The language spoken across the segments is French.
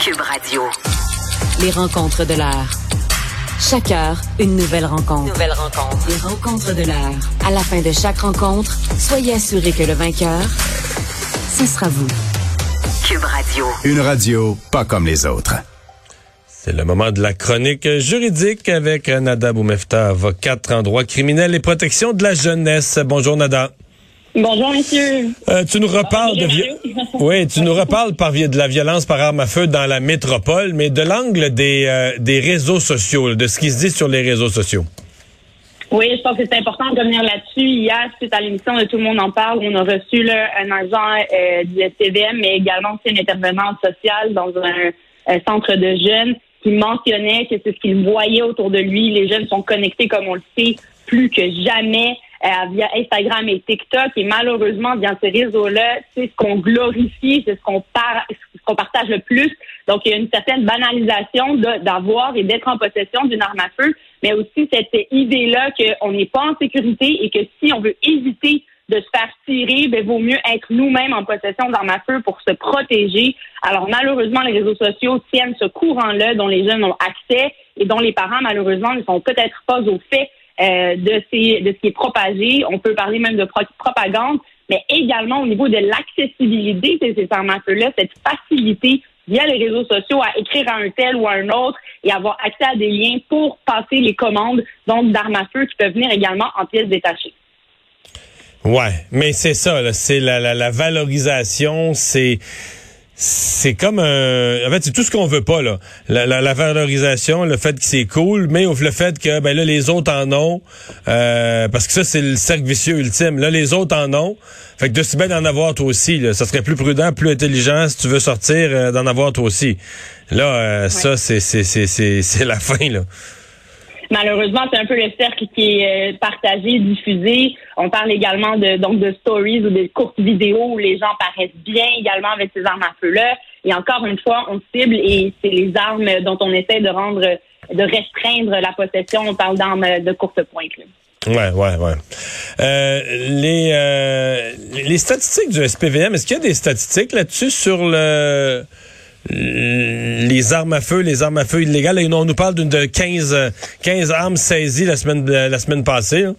Cube Radio. Les rencontres de l'heure. Chaque heure, une nouvelle rencontre. Nouvelle rencontre. Les rencontres de l'heure. À la fin de chaque rencontre, soyez assurés que le vainqueur, ce sera vous. Cube Radio. Une radio pas comme les autres. C'est le moment de la chronique juridique avec Nada Boumefta, avocate en droit criminel et protection de la jeunesse. Bonjour Nada. Bonjour, messieurs. Euh, tu nous reparles de vi- oui, tu nous reparles par de la violence par arme à feu dans la métropole, mais de l'angle des, euh, des réseaux sociaux, de ce qui se dit sur les réseaux sociaux. Oui, je pense que c'est important de revenir là-dessus. Hier, suite à l'émission de Tout le monde en parle, on a reçu là, un agent euh, du SPVM, mais également aussi une intervenante sociale dans un, un centre de jeunes qui mentionnait que c'est ce qu'il voyait autour de lui. Les jeunes sont connectés, comme on le sait, plus que jamais via Instagram et TikTok. Et malheureusement, via ces réseaux-là, c'est ce qu'on glorifie, c'est ce qu'on par- ce qu'on partage le plus. Donc, il y a une certaine banalisation d'avoir et d'être en possession d'une arme à feu, mais aussi cette idée-là qu'on n'est pas en sécurité et que si on veut éviter de se faire tirer, ben, vaut mieux être nous-mêmes en possession d'armes à feu pour se protéger. Alors, malheureusement, les réseaux sociaux tiennent ce courant-là dont les jeunes ont accès et dont les parents, malheureusement, ne sont peut-être pas au fait euh, de, de ce qui est propagé. On peut parler même de pro- propagande, mais également au niveau de l'accessibilité de ces armes à feu-là, cette facilité via les réseaux sociaux à écrire à un tel ou à un autre et avoir accès à des liens pour passer les commandes donc d'armes à feu qui peuvent venir également en pièces détachées. Ouais, mais c'est ça, c'est la, la valorisation, c'est c'est comme un en fait c'est tout ce qu'on veut pas là. La, la, la valorisation le fait que c'est cool mais au- le fait que ben là les autres en ont euh, parce que ça c'est le cercle vicieux ultime. Là les autres en ont. Fait que de si bien d'en avoir toi aussi là, ça serait plus prudent plus intelligent si tu veux sortir euh, d'en avoir toi aussi. Là euh, ça c'est c'est c'est c'est c'est la fin là Malheureusement, c'est un peu le cercle qui est euh, partagé, diffusé. On parle également de donc de stories ou de courtes vidéos où les gens paraissent bien également avec ces armes à feu-là. Et encore une fois, on cible et c'est les armes dont on essaie de rendre, de restreindre la possession. On parle d'armes de courte pointe. là. Ouais, ouais, ouais. Euh, les, euh, les statistiques du SPVM, est-ce qu'il y a des statistiques là-dessus sur le les armes à feu, les armes à feu illégales? On nous parle d'une de 15, euh, 15 armes saisies la semaine, la semaine passée. hein.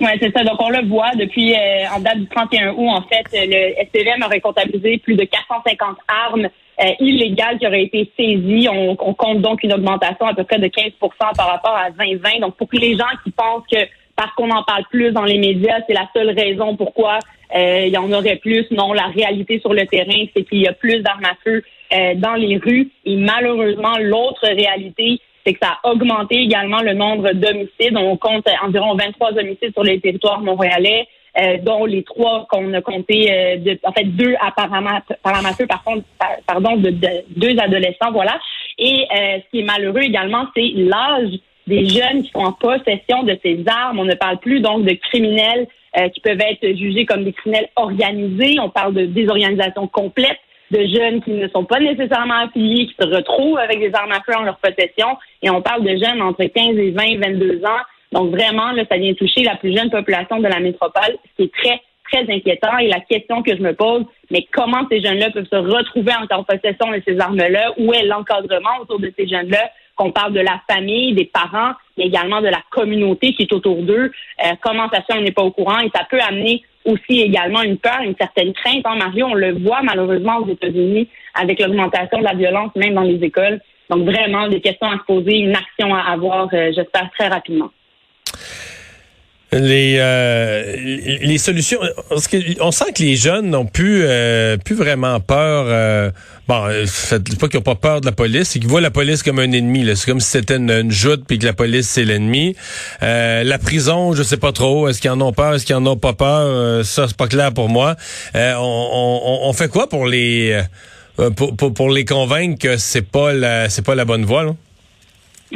Oui, c'est ça. Donc, on le voit depuis, euh, en date du 31 août, en fait, euh, le SPVM aurait comptabilisé plus de 450 armes euh, illégales qui auraient été saisies. On, compte donc une augmentation à peu près de 15% par rapport à 2020. Donc, pour les gens qui pensent que parce qu'on en parle plus dans les médias, c'est la seule raison pourquoi euh, il y en aurait plus. Non, la réalité sur le terrain, c'est qu'il y a plus d'armes à feu euh, dans les rues. Et malheureusement, l'autre réalité, c'est que ça a augmenté également le nombre d'homicides. On compte environ 23 homicides sur le territoire montréalais, euh, dont les trois qu'on a comptés, euh, de, en fait deux apparemment par feu, par contre, par- pardon, de, de- deux adolescents, voilà. Et euh, ce qui est malheureux également, c'est l'âge des jeunes qui sont en possession de ces armes. On ne parle plus donc de criminels euh, qui peuvent être jugés comme des criminels organisés. On parle de désorganisation complète de jeunes qui ne sont pas nécessairement affiliés, qui se retrouvent avec des armes à feu en leur possession. Et on parle de jeunes entre 15 et 20, 22 ans. Donc vraiment, là, ça vient toucher la plus jeune population de la métropole, ce qui est très, très inquiétant. Et la question que je me pose, mais comment ces jeunes-là peuvent se retrouver en possession de ces armes-là? Où est l'encadrement autour de ces jeunes-là? Qu'on parle de la famille, des parents, mais également de la communauté qui est autour d'eux. Euh, comment ça se fait, on n'est pas au courant. Et ça peut amener aussi également une peur, une certaine crainte. En Mario, on le voit malheureusement aux États-Unis avec l'augmentation de la violence, même dans les écoles. Donc vraiment, des questions à se poser, une action à avoir, euh, j'espère, très rapidement. Les, euh, les solutions, parce que on sent que les jeunes n'ont plus, euh, plus vraiment peur. euh, bon, euh, c'est pas qu'ils n'ont pas peur de la police, c'est qu'ils voient la police comme un ennemi. là. C'est comme si c'était une, une joute puis que la police c'est l'ennemi. Euh, la prison, je sais pas trop. Est-ce qu'ils en ont peur, est-ce qu'ils en ont pas peur? Ça c'est pas clair pour moi. On, fait quoi pour les pour, pour, pour les convaincre que c'est pas la c'est pas la bonne voie là?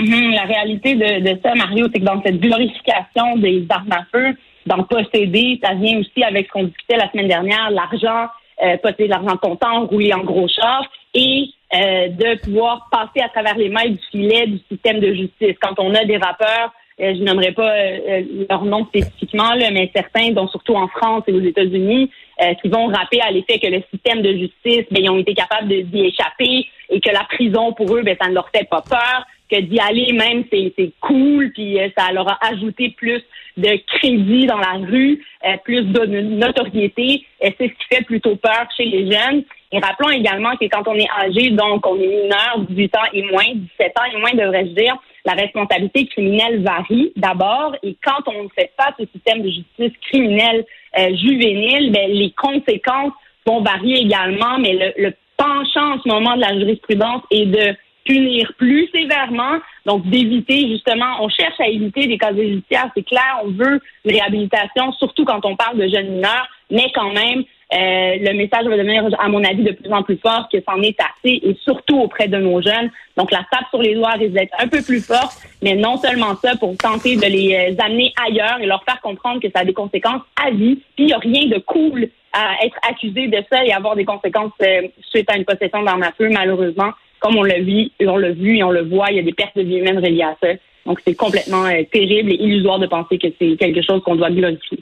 Mhm, La réalité de, de ça, Mario, c'est que dans cette glorification des armes à feu, d'en posséder, ça vient aussi avec ce qu'on discutait la semaine dernière, l'argent, euh, posséder de l'argent comptant, rouler en gros char et euh, de pouvoir passer à travers les mailles du filet du système de justice. Quand on a des rappeurs, euh, je n'aimerais pas euh, euh, leur nom spécifiquement, là, mais certains, dont surtout en France et aux États-Unis, euh, qui vont rappeler à l'effet que le système de justice, ben, ils ont été capables d'y échapper et que la prison, pour eux, ben, ça ne leur fait pas peur, que d'y aller même, c'est cool, puis euh, ça leur a ajouté plus de crédit dans la rue, euh, plus de notoriété. et c'est ce qui fait plutôt peur chez les jeunes. Et rappelons également que quand on est âgé, donc on est mineur, 18 ans et moins, 17 ans et moins, devrais-je dire, la responsabilité criminelle varie d'abord. Et quand on fait face au système de justice criminelle euh, juvénile, ben, les conséquences vont varier également, mais le, le penchant en ce moment de la jurisprudence est de punir plus sévèrement, donc d'éviter justement, on cherche à éviter des cas judiciaires, c'est clair, on veut une réhabilitation, surtout quand on parle de jeunes mineurs, mais quand même, euh, le message va devenir, à mon avis, de plus en plus fort que c'en est assez, et surtout auprès de nos jeunes. Donc la tape sur les doigts risque d'être un peu plus forte, mais non seulement ça, pour tenter de les euh, amener ailleurs et leur faire comprendre que ça a des conséquences à vie, puis il n'y a rien de cool à être accusé de ça et avoir des conséquences euh, suite à une possession d'armes à feu, malheureusement comme on l'a vu, on l'a vu et on le voit, il y a des pertes de vie humaines reliées à ça. Donc, c'est complètement euh, terrible et illusoire de penser que c'est quelque chose qu'on doit glorifier.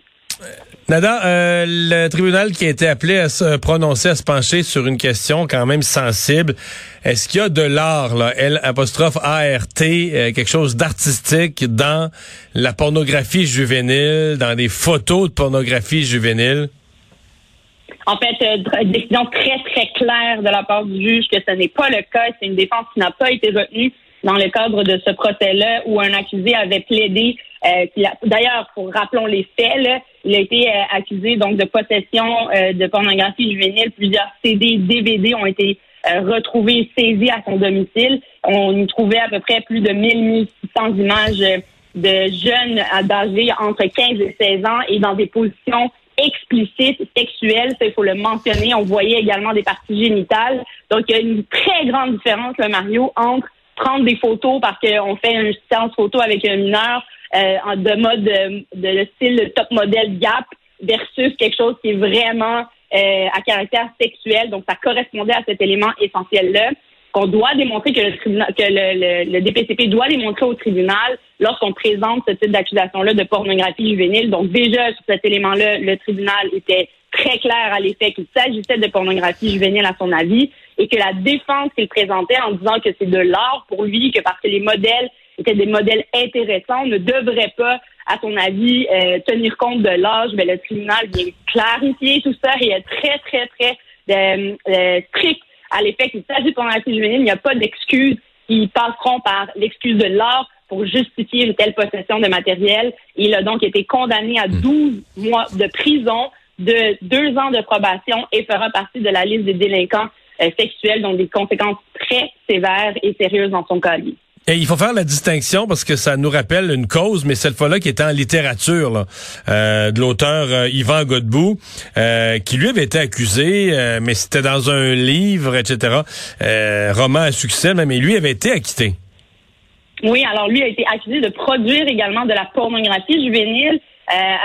Nada, euh, le tribunal qui a été appelé à se prononcer, à se pencher sur une question quand même sensible, est-ce qu'il y a de l'art, là, L apostrophe ART, euh, quelque chose d'artistique dans la pornographie juvénile, dans des photos de pornographie juvénile? En fait, euh, décision très, très claire de la part du juge que ce n'est pas le cas. C'est une défense qui n'a pas été retenue dans le cadre de ce procès-là où un accusé avait plaidé. Euh, D'ailleurs, pour rappelons les faits, là, il a été euh, accusé donc de possession euh, de pornographie juvénile. Plusieurs CD, DVD ont été retrouvés, saisis à son domicile. On y trouvait à peu près plus de 1000-1600 images de jeunes âgés entre 15 et 16 ans et dans des positions explicite, sexuelle, ça il faut le mentionner. On voyait également des parties génitales. Donc il y a une très grande différence, le Mario, entre prendre des photos parce qu'on fait une séance photo avec un mineur euh, de mode de, de, style top modèle Gap versus quelque chose qui est vraiment euh, à caractère sexuel. Donc ça correspondait à cet élément essentiel-là qu'on doit démontrer que le tribunal, que le, DPCP doit démontrer au tribunal lorsqu'on présente ce type d'accusation-là de pornographie juvénile. Donc déjà sur cet élément-là, le tribunal était très clair à l'effet qu'il s'agissait de pornographie juvénile à son avis et que la défense qu'il présentait en disant que c'est de l'art pour lui, que parce que les modèles étaient des modèles intéressants, ne devrait pas, à son avis, euh, tenir compte de l'âge. Mais le tribunal vient clarifier tout ça et est très, très, très euh, euh, strict à l'effet qu'il s'agit de pornographie juvénile, il n'y a pas d'excuses qui passeront par l'excuse de l'art pour justifier une telle possession de matériel. Il a donc été condamné à 12 hmm. mois de prison, de deux ans de probation et fera partie de la liste des délinquants euh, sexuels dont des conséquences très sévères et sérieuses dans son cas. Et il faut faire la distinction parce que ça nous rappelle une cause, mais cette fois-là qui était en littérature, là, euh, de l'auteur euh, Yvan Godbout, euh, qui lui avait été accusé, mais c'était dans un livre, etc., roman à succès, mais lui avait été acquitté. Oui, alors lui a été accusé de produire également de la pornographie juvénile.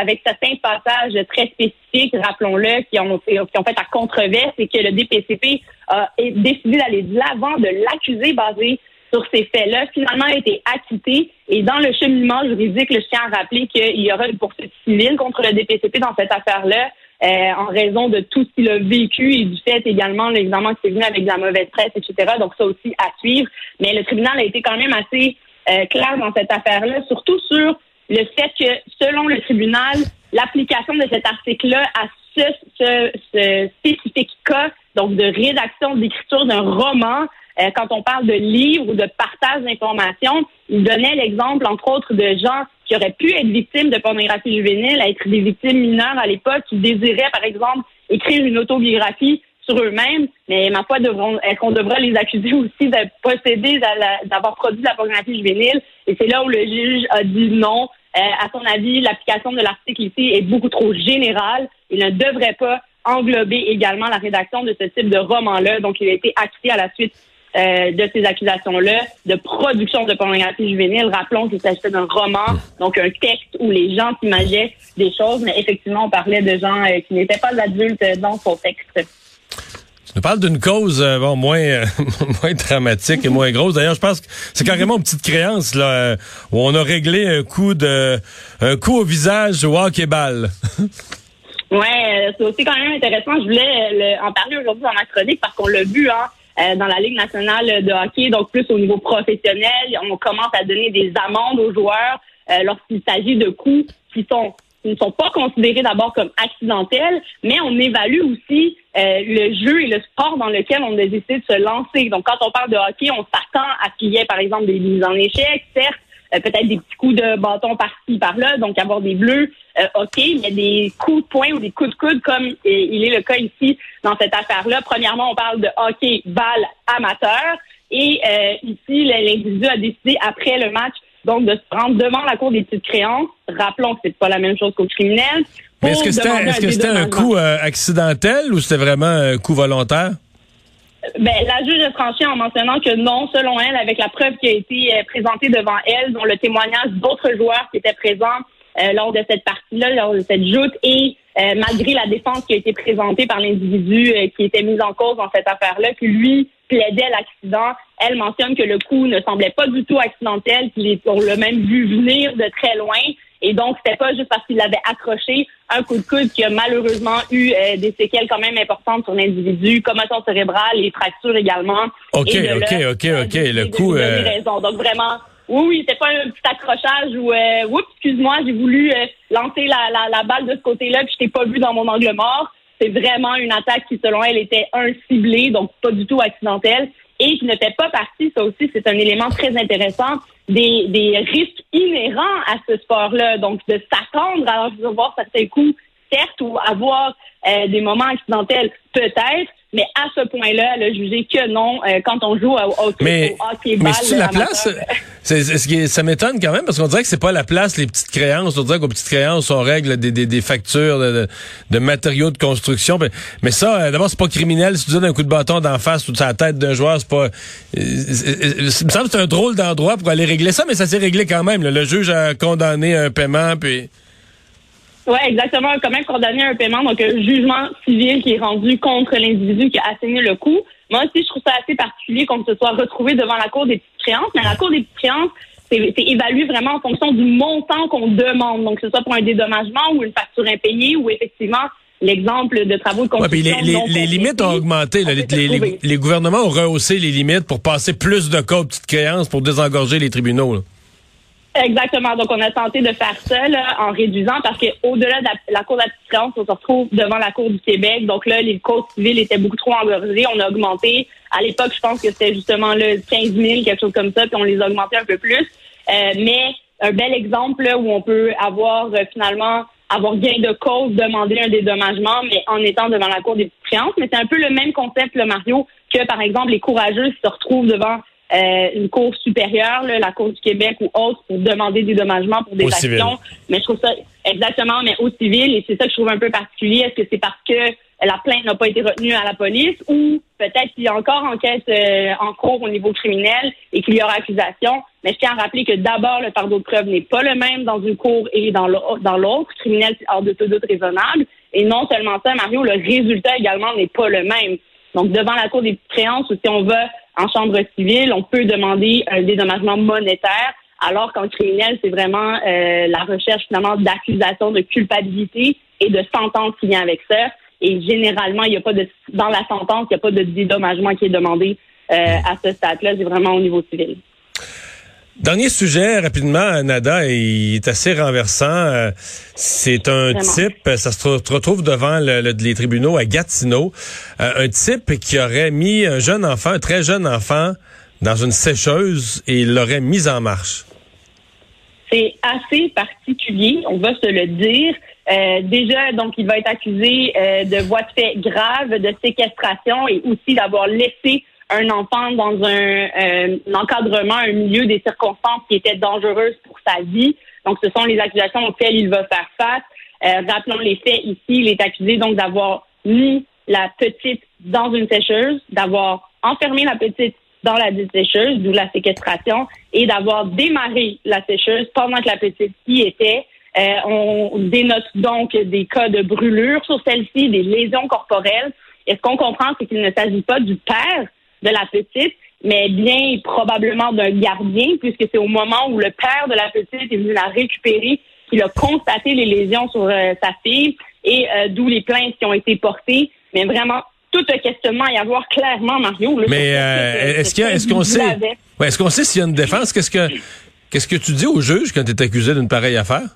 avec certains passages très spécifiques, rappelons-le, qui ont, fait à controverse et que le DPCP a décidé d'aller de l'avant de l'accuser basé sur ces faits-là, finalement a été acquitté. Et dans le cheminement juridique, je tiens à rappeler qu'il y aura une poursuite civile contre le DPCP dans cette affaire-là. Euh, en raison de tout ce qu'il a vécu et du fait également, évidemment, qu'il est venu avec de la mauvaise presse, etc. Donc, ça aussi à suivre. Mais le tribunal a été quand même assez euh, clair dans cette affaire-là, surtout sur le fait que, selon le tribunal, l'application de cet article-là à ce, ce, ce spécifique cas, donc de rédaction, d'écriture d'un roman, euh, quand on parle de livres ou de partage d'informations, il donnait l'exemple, entre autres, de gens qui auraient pu être victimes de pornographie juvénile, être des victimes mineures à l'époque, qui désiraient, par exemple, écrire une autobiographie sur eux-mêmes, mais ma foi, est-ce qu'on devrait les accuser aussi de posséder, d'avoir produit de la pornographie juvénile? Et c'est là où le juge a dit non. Euh, à son avis, l'application de l'article ici est beaucoup trop générale. Il ne devrait pas englober également la rédaction de ce type de roman-là. Donc, il a été acquitté à la suite euh, de ces accusations-là de production de pornographie juvénile. Rappelons qu'il s'agissait d'un roman, donc un texte où les gens s'imaginaient des choses, mais effectivement, on parlait de gens euh, qui n'étaient pas adultes dans son texte. Tu nous parles d'une cause euh, bon, moins, moins dramatique et moins grosse. D'ailleurs, je pense que c'est carrément une petite créance là, où on a réglé un coup de un coup au visage au hockey-ball. Ouais, c'est aussi quand même intéressant. Je voulais en parler aujourd'hui dans ma chronique parce qu'on l'a vu, hein, dans la Ligue nationale de hockey, donc plus au niveau professionnel, on commence à donner des amendes aux joueurs lorsqu'il s'agit de coups qui sont ne sont pas considérés d'abord comme accidentels, mais on évalue aussi euh, le jeu et le sport dans lequel on a décidé de se lancer. Donc, quand on parle de hockey, on s'attend à ce qu'il y ait, par exemple, des mises en échec, certes, euh, peut-être des petits coups de bâton par-ci, par-là, donc avoir des bleus, euh, OK, mais des coups de poing ou des coups de coude, comme il est le cas ici dans cette affaire-là. Premièrement, on parle de hockey balle amateur, et ici, l'individu a décidé, après le match, donc de se rendre devant la cour des petites créances. Rappelons que c'est pas la même chose qu'au criminel. Mais est-ce que c'était un, coup euh, accidentel ou c'était vraiment un coup volontaire? Ben, la juge a tranché en mentionnant que non, selon elle, avec la preuve qui a été euh, présentée devant elle, dont le témoignage d'autres joueurs qui étaient présents euh, lors de cette partie-là, lors de cette joute, et malgré la défense qui a été présentée par l'individu qui était mis en cause dans cette affaire-là, que lui plaidait l'accident. Elle mentionne que le coup ne semblait pas du tout accidentel, qu'il on l'a même vu venir de très loin. Et donc, c'était pas juste parce qu'il l'avait accroché un coup de coude qui a malheureusement eu euh, des séquelles quand même importantes sur l'individu, commotion cérébrale et fractures également. OK, OK, OK, OK. Le coup... Euh... raison. Donc, vraiment, oui, oui, c'était pas un petit accrochage où, euh, oups, excuse-moi, j'ai voulu euh, lancer la, la, la, balle de ce côté-là, puis je t'ai pas vu dans mon angle mort. C'est vraiment une attaque qui, selon elle, était un ciblé, donc pas du tout accidentelle, et qui ne fait pas partie, ça aussi, c'est un élément très intéressant, des, risques inhérents à ce sport-là. Donc, de s'attendre à recevoir certains coups, certes, ou avoir euh, des moments accidentels, peut-être, mais à ce point-là, elle a jugé que non euh, quand on joue au, hockey, mais, Mais c'est la place? C'est, ce ça m'étonne quand même parce qu'on dirait que c'est pas la place les petites créances. On dirait qu'aux petites créances, on règle des, des, des factures de, de, matériaux de construction. Mais ça, euh, d'abord, c'est pas criminel. Si tu donnes un coup de bâton d'en face ou sur la tête d'un joueur, c'est pas... Euh, il me semble que c'est un drôle d'endroit pour aller régler ça, mais ça s'est réglé quand même. Le juge a condamné un paiement, puis... Oui, exactement. Quand même condamné à un paiement, donc un jugement civil qui est rendu contre l'individu qui a assigné le coup. Moi aussi, je trouve ça assez particulier qu'on se soit retrouvé devant la Cour des petites créances, mais la Cour des petites créances, c'est évalué vraiment en fonction du montant qu'on demande. Donc, que ce soit pour un dédommagement ou une facture impayée ou effectivement l'exemple de travaux de construction. les, les, limites ont augmenté. les, les, gouvernements ont rehaussé les limites pour passer plus de cas aux petites créances pour désengorger les tribunaux. Là. Exactement. Donc, on a tenté de faire ça là, en réduisant parce qu'au-delà de la, Cour d'assistance, on se retrouve devant la Cour du Québec. Donc là, les cours civils étaient beaucoup trop engorgés. On a augmenté. À l'époque, je pense que c'était justement le 15 000, quelque chose comme ça, puis on les a un peu plus. Euh, mais un bel exemple là, où on peut avoir euh, finalement avoir gain de cause, demander un dédommagement, mais en étant devant la Cour des créances. Mais c'est un peu le même concept, le Mario, que par exemple les courageux se retrouvent devant euh, une cour supérieure, la Cour du Québec ou autre, pour demander des dommagements pour des actions. Mais je trouve ça exactement, mais au civil, et c'est ça que je trouve un peu particulier. Est-ce que c'est parce que la plainte n'a pas été retenue à la police ou peut-être qu'il y a encore enquête euh, en cours au niveau criminel et qu'il y aura accusation? Mais je tiens à rappeler que d'abord, le fardeau de preuve n'est pas le même dans une cour et dans l'autre. Criminel, c'est hors de tout doute raisonnable. Et non seulement ça, Mario, le résultat également n'est pas le même. Donc, devant la cour des créances, si on va en chambre civile, on peut demander un dédommagement monétaire, alors qu'en criminel, c'est vraiment euh, la recherche finalement d'accusation de culpabilité et de sentence qui vient avec ça. Et généralement, il n'y a pas de dans la sentence, il n'y a pas de dédommagement qui est demandé euh, à ce stade-là. C'est vraiment au niveau civil. Dernier sujet, rapidement, Nada, il est assez renversant. Euh, c'est un type, ça se retrouve devant les tribunaux à Gatineau, euh, un type qui aurait mis un jeune enfant, un très jeune enfant, dans une sécheuse et l'aurait mis en marche. C'est assez particulier, on va se le dire. Euh, déjà, donc, il va être accusé de voies de fait graves, de séquestration et aussi d'avoir laissé un enfant dans un, euh, encadrement, un milieu, des circonstances qui étaient dangereuses pour sa vie. Donc, ce sont les accusations auxquelles il va faire face. Euh, rappelons les faits ici. Il est accusé donc d'avoir mis la petite dans une sécheuse, d'avoir enfermé la petite dans la sécheuse, d'où la séquestration, et d'avoir démarré la sécheuse pendant que la petite y était. Euh, on dénote donc des cas de brûlure sur celle-ci, des lésions corporelles. Et ce qu'on comprend, c'est qu'il ne s'agit pas du père de la petite, mais bien probablement d'un gardien, puisque c'est au moment où le père de la petite est venu la récupérer qu'il a constaté les lésions sur euh, sa fille. et euh, d'où les plaintes qui ont été portées. Mais vraiment, tout un questionnement à y avoir clairement, Mario. là, Mais euh, est-ce qu'on ce sait, ouais, est-ce qu'on sait s'il y a une défense? Qu'est-ce que qu'est-ce que tu dis au juge quand tu es accusé d'une pareille affaire?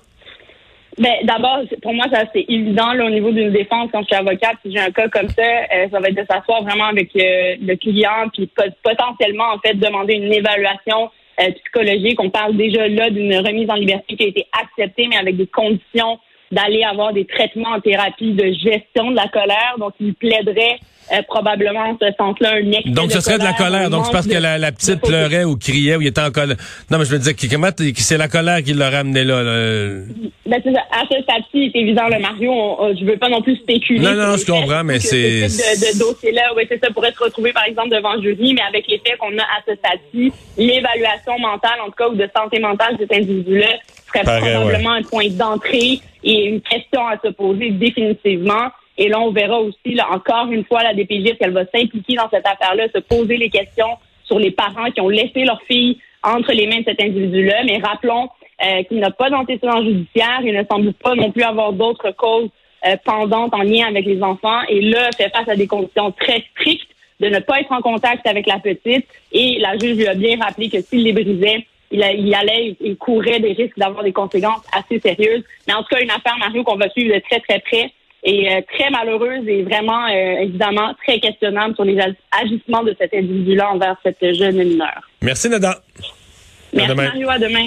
Ben, d'abord, pour moi, ça c'est évident là, au niveau d'une défense. Quand je suis avocate, si j'ai un cas comme ça, euh, ça va être de s'asseoir vraiment avec euh, le client, puis pot- potentiellement en fait demander une évaluation euh, psychologique. On parle déjà là d'une remise en liberté qui a été acceptée, mais avec des conditions d'aller avoir des traitements en thérapie de gestion de la colère. Donc, il plaiderait euh, probablement en ce sens-là un excès Donc ce serait de la colère. Donc c'est parce manque que de- la, la petite de pleurait ou criait ou il était en colère. Non mais je veux dire que- comment c'est la colère qui l'a ramené là. là? Ben, c'est ça. À ce stade-ci, c'est évident, le Mario, on- je veux pas non plus spéculer. Non, non, je comprends, mais c'est- Ce de, de dossier-là, oui, c'est ça, pourrait se retrouver, par exemple, devant jury, mais avec les faits qu'on a à ce stade-ci, l'évaluation mentale, en tout cas, ou de santé mentale de cet individu-là, serait probablement un point d'entrée et une question à se poser définitivement. Et là, on verra aussi, là, encore une fois, la DPJ, qu'elle va s'impliquer dans cette affaire-là, se poser les questions sur les parents qui ont laissé leur fille entre les mains de cet individu-là. Mais rappelons euh, qu'il n'a pas d'antécédent judiciaire, il ne semble pas non plus avoir d'autres causes euh, pendantes en lien avec les enfants. Et là, fait face à des conditions très strictes de ne pas être en contact avec la petite. Et la juge lui a bien rappelé que s'il les brisait, il, il allait, il courait des risques d'avoir des conséquences assez sérieuses. Mais en tout cas, une affaire, Mario, qu'on va suivre de très, très près et euh, très malheureuse et vraiment, euh, évidemment, très questionnable sur les ag- agissements de cet individu-là envers cette jeune mineure. Merci Nada. Merci, demain. Mario. À demain.